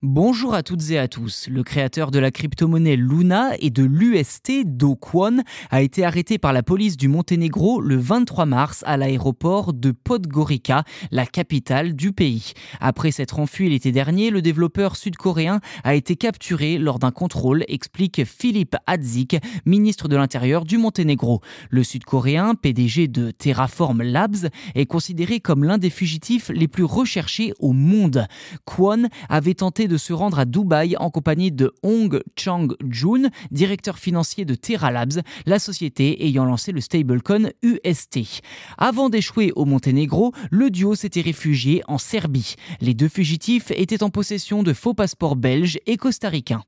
Bonjour à toutes et à tous. Le créateur de la crypto-monnaie Luna et de l'UST, Do Kwon, a été arrêté par la police du Monténégro le 23 mars à l'aéroport de Podgorica, la capitale du pays. Après s'être enfui l'été dernier, le développeur sud-coréen a été capturé lors d'un contrôle, explique Philippe Hadzik, ministre de l'Intérieur du Monténégro. Le sud-coréen, PDG de Terraform Labs, est considéré comme l'un des fugitifs les plus recherchés au monde. Kwon avait tenté de se rendre à Dubaï en compagnie de Hong Chang-jun, directeur financier de Terra Labs, la société ayant lancé le stablecoin UST. Avant d'échouer au Monténégro, le duo s'était réfugié en Serbie. Les deux fugitifs étaient en possession de faux passeports belges et costaricains.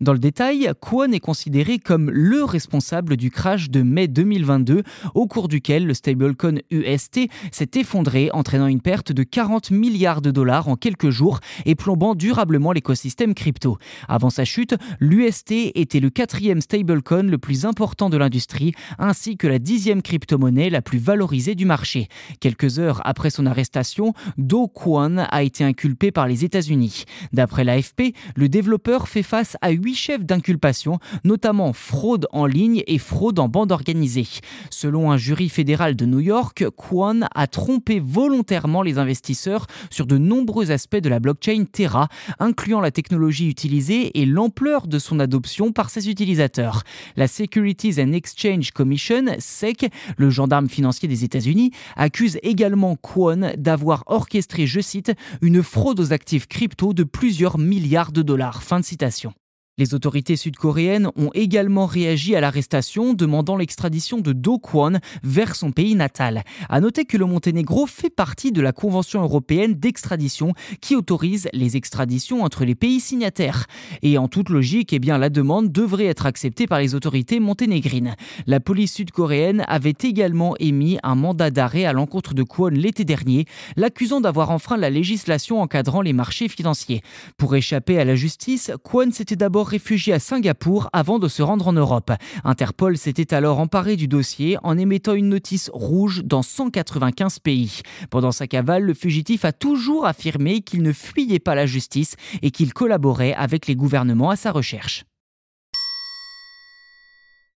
Dans le détail, Kwon est considéré comme le responsable du crash de mai 2022, au cours duquel le stablecoin UST s'est effondré, entraînant une perte de 40 milliards de dollars en quelques jours et plombant durablement l'écosystème crypto. Avant sa chute, l'UST était le quatrième stablecoin le plus important de l'industrie, ainsi que la dixième crypto-monnaie la plus valorisée du marché. Quelques heures après son arrestation, Do Kwon a été inculpé par les États-Unis. D'après l'AFP, le développeur fait face à huit chefs d'inculpation, notamment fraude en ligne et fraude en bande organisée. Selon un jury fédéral de New York, Kwon a trompé volontairement les investisseurs sur de nombreux aspects de la blockchain Terra, incluant la technologie utilisée et l'ampleur de son adoption par ses utilisateurs. La Securities and Exchange Commission, SEC, le gendarme financier des États-Unis, accuse également Kwon d'avoir orchestré, je cite, une fraude aux actifs crypto de plusieurs milliards de dollars. Fin de citation. Les autorités sud-coréennes ont également réagi à l'arrestation, demandant l'extradition de Do Kwon vers son pays natal. À noter que le Monténégro fait partie de la Convention européenne d'extradition qui autorise les extraditions entre les pays signataires. Et en toute logique, eh bien, la demande devrait être acceptée par les autorités monténégrines. La police sud-coréenne avait également émis un mandat d'arrêt à l'encontre de Kwon l'été dernier, l'accusant d'avoir enfreint la législation encadrant les marchés financiers. Pour échapper à la justice, Kwon s'était réfugié à Singapour avant de se rendre en Europe. Interpol s'était alors emparé du dossier en émettant une notice rouge dans 195 pays. Pendant sa cavale, le fugitif a toujours affirmé qu'il ne fuyait pas la justice et qu'il collaborait avec les gouvernements à sa recherche.